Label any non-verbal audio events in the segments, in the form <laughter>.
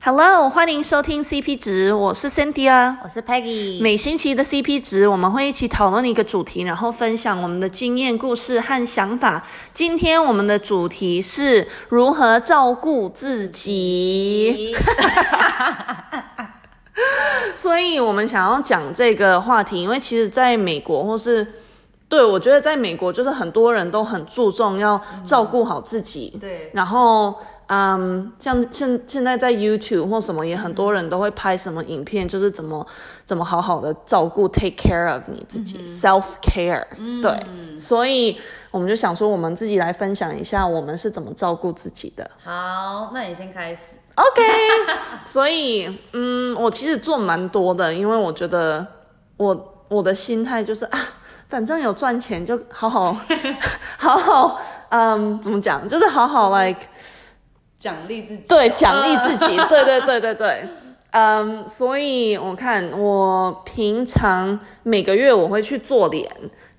Hello，欢迎收听 CP 值，我是 Cynthia，我是 Peggy。每星期的 CP 值，我们会一起讨论一个主题，然后分享我们的经验、故事和想法。今天我们的主题是如何照顾自己，<laughs> 所以我们想要讲这个话题，因为其实在美国或是对我觉得在美国，就是很多人都很注重要照顾好自己，嗯、对，然后。嗯，um, 像现现在在 YouTube 或什么，也很多人都会拍什么影片，就是怎么怎么好好的照顾，take care of 你自己、嗯、，self care，、嗯、对，所以我们就想说，我们自己来分享一下，我们是怎么照顾自己的。好，那你先开始。OK，<laughs> 所以嗯，我其实做蛮多的，因为我觉得我我的心态就是啊，反正有赚钱就好好 <laughs> 好好，嗯，怎么讲，就是好好 like。奖励自己，对，奖励自己，<laughs> 对对对对对，嗯，所以我看我平常每个月我会去做脸，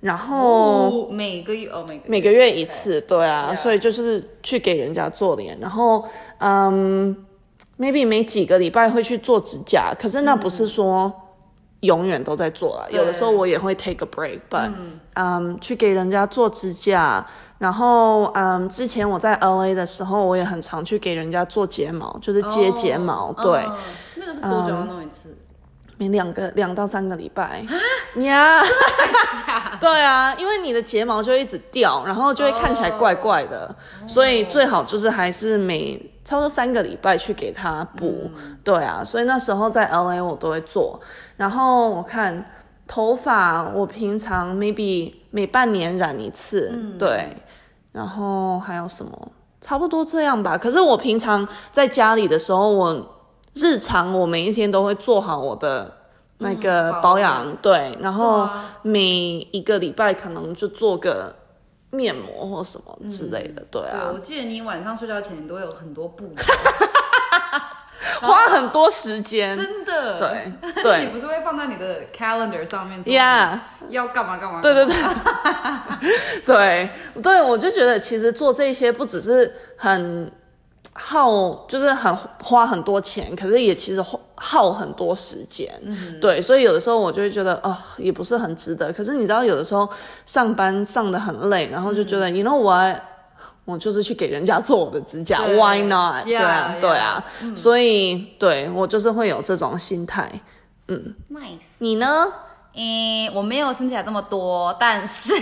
然后每个月哦，每个每个月一次，对。啊，所以就是去给人家做脸，然后嗯，maybe 每几个礼拜会去做指甲，可是那不是说永远都在做啊，有的时候我也会 take a break，but 嗯，去给人家做指甲。然后，嗯，之前我在 LA 的时候，我也很常去给人家做睫毛，就是接睫毛。Oh, 对、嗯，那个是多久要弄一次？每两个两到三个礼拜。啊呀，<laughs> 对啊，因为你的睫毛就一直掉，然后就会看起来怪怪的，oh. 所以最好就是还是每差不多三个礼拜去给它补。嗯、对啊，所以那时候在 LA 我都会做。然后我看头发，我平常 maybe 每半年染一次。嗯、对。然后还有什么？差不多这样吧。可是我平常在家里的时候，我日常我每一天都会做好我的那个保养，嗯、对。然后每一个礼拜可能就做个面膜或什么之类的，嗯、对啊。对，我记得你晚上睡觉前你都有很多步骤。<laughs> <laughs> 花很多时间，真的。对 <laughs> 对，你不是会放在你的 calendar 上面说，Yeah，要干嘛干嘛？对对对，对 <laughs> 对，我就觉得其实做这些不只是很耗，就是很花很多钱，可是也其实耗很多时间。嗯，对，所以有的时候我就会觉得，哦，也不是很值得。可是你知道，有的时候上班上的很累，然后就觉得，嗯，you know what？我就是去给人家做我的指甲，Why not？对啊，对啊，所以对我就是会有这种心态。嗯，Nice。你呢？嗯，我没有身材这么多，但是，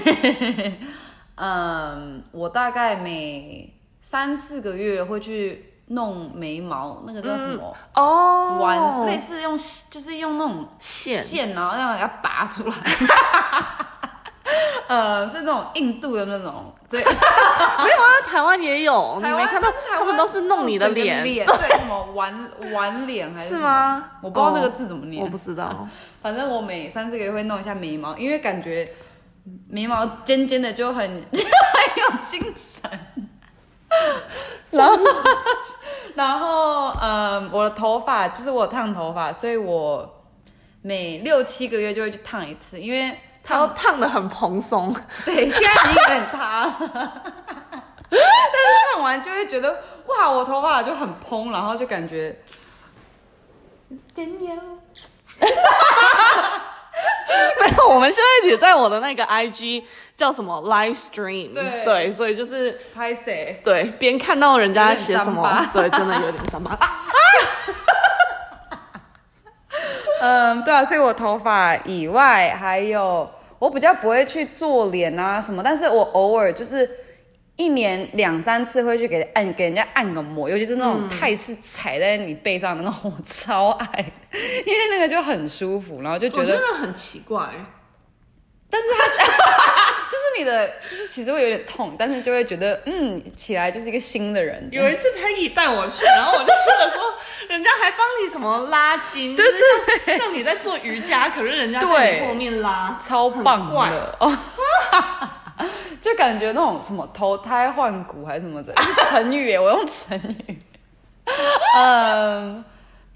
<laughs> 嗯，我大概每三四个月会去弄眉毛，那个叫什么？哦，玩类似用就是用那种线线，然后让它拔出来。<laughs> 呃，是那种印度的那种，对，<laughs> 没有啊，台湾也有，<laughs> 台湾你没看到？他们都是弄你的脸，对，什么玩玩脸还是？是吗？我不知道那个字怎么念，我不知道。<laughs> 反正我每三四个月会弄一下眉毛，因为感觉眉毛尖尖的就很很有精神。然后，然后，嗯，我的头发就是我烫头发，所以我每六七个月就会去烫一次，因为。它都烫的很蓬松，对，现在已经很塌。了，<laughs> 但是烫完就会觉得哇，我头发就很蓬，然后就感觉，真牛，没有，我们现在也在我的那个 IG 叫什么 Live Stream，对，对，所以就是拍谁，对，边看到人家写什么，对，真的有点伤疤。<laughs> <laughs> 嗯，对啊，所以我头发以外还有。我比较不会去做脸啊什么，但是我偶尔就是一年两三次会去给按给人家按个摩，尤其是那种泰式踩在你背上的那种，我超爱，因为那个就很舒服，然后就觉得真的很奇怪，但是它就是你的就是其实会有点痛，但是就会觉得嗯起来就是一个新的人。有一次 Peggy 带我去，然后我就去的时候。人家还帮你什么拉筋，对对对，像你在做瑜伽，可是人家在后面拉，超棒的哦，<laughs> 就感觉那种什么投胎换骨还是什么的成语，我用成语，嗯，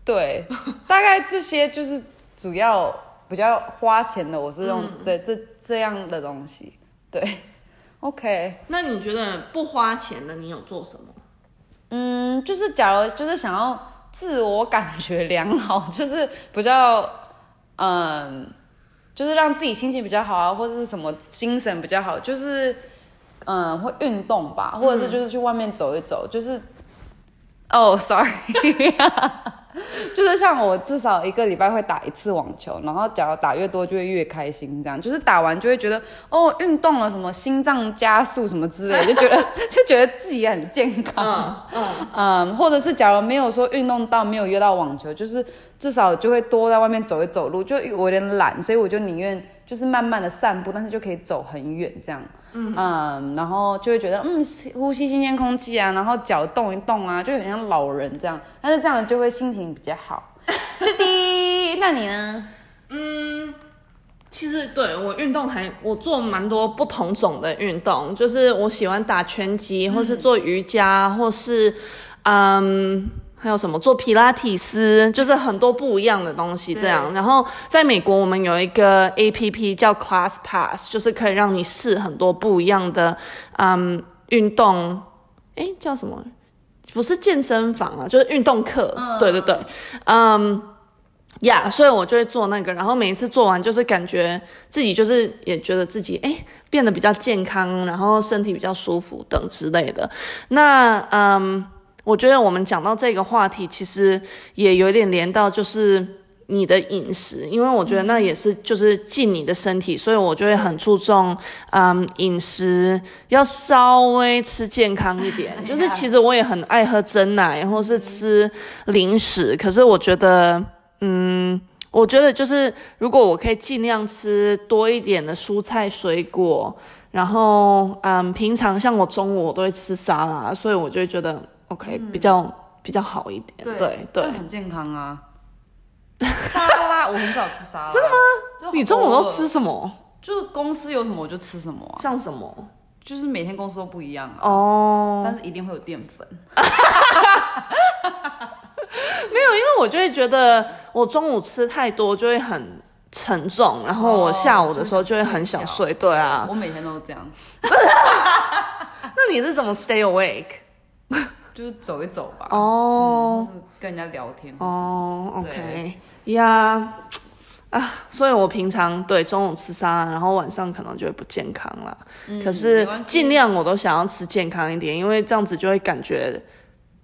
对，大概这些就是主要比较花钱的，我是用这这这样的东西，对，<laughs> OK，那你觉得不花钱的你有做什么？嗯，就是假如就是想要。自我感觉良好，<laughs> 就是比较嗯，就是让自己心情比较好啊，或者是什么精神比较好，就是嗯会运动吧，或者是就是去外面走一走，就是哦，sorry。<laughs> <laughs> 就是像我至少一个礼拜会打一次网球，然后假如打越多就会越开心，这样就是打完就会觉得哦运动了什么心脏加速什么之类，<laughs> 就觉得 <laughs> 就觉得自己很健康，嗯嗯，嗯，或者是假如没有说运动到没有约到网球，就是至少就会多在外面走一走路，就我有点懒，所以我就宁愿就是慢慢的散步，但是就可以走很远这样。嗯，嗯，然后就会觉得，嗯，呼吸新鲜空气啊，然后脚动一动啊，就很像老人这样。但是这样就会心情比较好。<laughs> 是的，那你呢？嗯，其实对我运动还我做蛮多不同种的运动，就是我喜欢打拳击，或是做瑜伽，或是嗯。还有什么做皮拉提斯，就是很多不一样的东西这样。然后在美国，我们有一个 APP 叫 Class Pass，就是可以让你试很多不一样的嗯运动。哎，叫什么？不是健身房啊，就是运动课。嗯、对对对，嗯呀，yeah, 所以我就会做那个。然后每一次做完，就是感觉自己就是也觉得自己哎变得比较健康，然后身体比较舒服等之类的。那嗯。我觉得我们讲到这个话题，其实也有点连到就是你的饮食，因为我觉得那也是就是进你的身体，所以我就会很注重，嗯，饮食要稍微吃健康一点。就是 <laughs> 其实我也很爱喝真奶，或是吃零食，可是我觉得，嗯，我觉得就是如果我可以尽量吃多一点的蔬菜水果，然后，嗯，平常像我中午我都会吃沙拉，所以我就会觉得。OK，比较比较好一点，对对，很健康啊。沙拉 <laughs> 我很少吃沙拉，真的吗？你中午都吃什么？就是公司有什么我就吃什么，像什么？就是每天公司都不一样啊。哦，但是一定会有淀粉。<laughs> 没有，因为我就会觉得我中午吃太多就会很沉重，然后我下午的时候就会很想睡。对啊，我每天都这样。<laughs> 那你是怎么 stay awake？就是走一走吧，哦、嗯，跟人家聊天哦，OK 呀，啊，所以我平常对中午吃沙拉，然后晚上可能就会不健康了。嗯、可是尽量我都想要吃健康一点，因为这样子就会感觉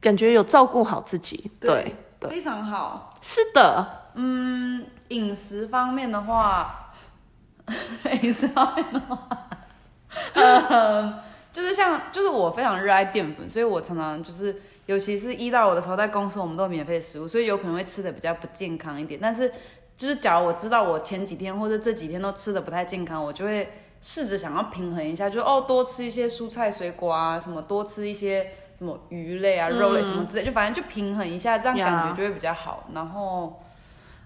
感觉有照顾好自己。对，对对非常好。是的，嗯，饮食方面的话，<laughs> 饮食方面的话，<laughs> <laughs> 嗯。就是像，就是我非常热爱淀粉，所以我常常就是，尤其是一到我的时候，在公司我们都有免费的食物，所以有可能会吃的比较不健康一点。但是，就是假如我知道我前几天或者这几天都吃的不太健康，我就会试着想要平衡一下，就哦多吃一些蔬菜水果啊，什么多吃一些什么鱼类啊、肉类什么之类，嗯、就反正就平衡一下，这样感觉就会比较好。然后。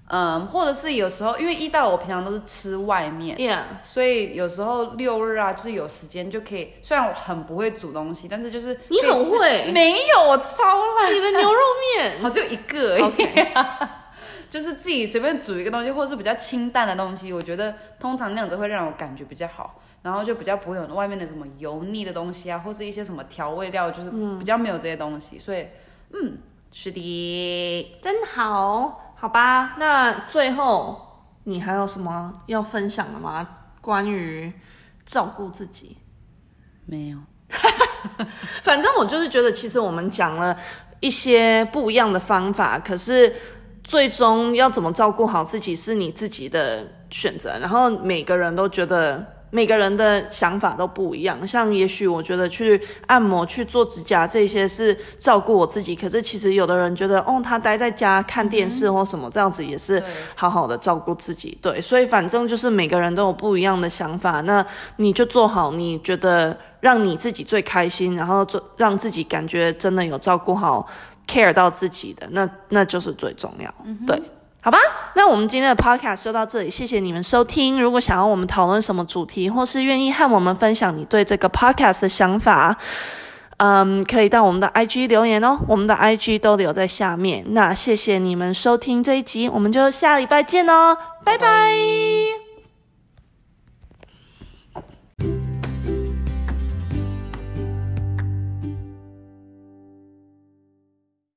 嗯，或者是有时候，因为一到我平常都是吃外面，Yeah. 所以有时候六日啊，就是有时间就可以。虽然我很不会煮东西，但是就是你很会，没有我超烂。你的牛肉面 <laughs> 好就一个而已，Okay. <laughs> 就是自己随便煮一个东西，或者是比较清淡的东西，我觉得通常那样子会让我感觉比较好，然后就比较不会有外面的什么油腻的东西啊，或是一些什么调味料，就是比较没有这些东西，所以嗯，是的，真好。好吧，那最后你还有什么要分享的吗？关于照顾自己？没有，<laughs> 反正我就是觉得，其实我们讲了一些不一样的方法，可是最终要怎么照顾好自己是你自己的选择，然后每个人都觉得。每个人的想法都不一样，像也许我觉得去按摩、去做指甲这些是照顾我自己，可是其实有的人觉得，哦，他待在家看电视或什么、嗯、这样子也是好好的照顾自己。对，所以反正就是每个人都有不一样的想法，那你就做好你觉得让你自己最开心，然后做让自己感觉真的有照顾好、care 到自己的，那那就是最重要。嗯、对。好吧，那我们今天的 podcast 就到这里，谢谢你们收听。如果想要我们讨论什么主题，或是愿意和我们分享你对这个 podcast 的想法，嗯，可以到我们的 IG 留言哦，我们的 IG 都留在下面。那谢谢你们收听这一集，我们就下礼拜见哦，拜拜。拜拜。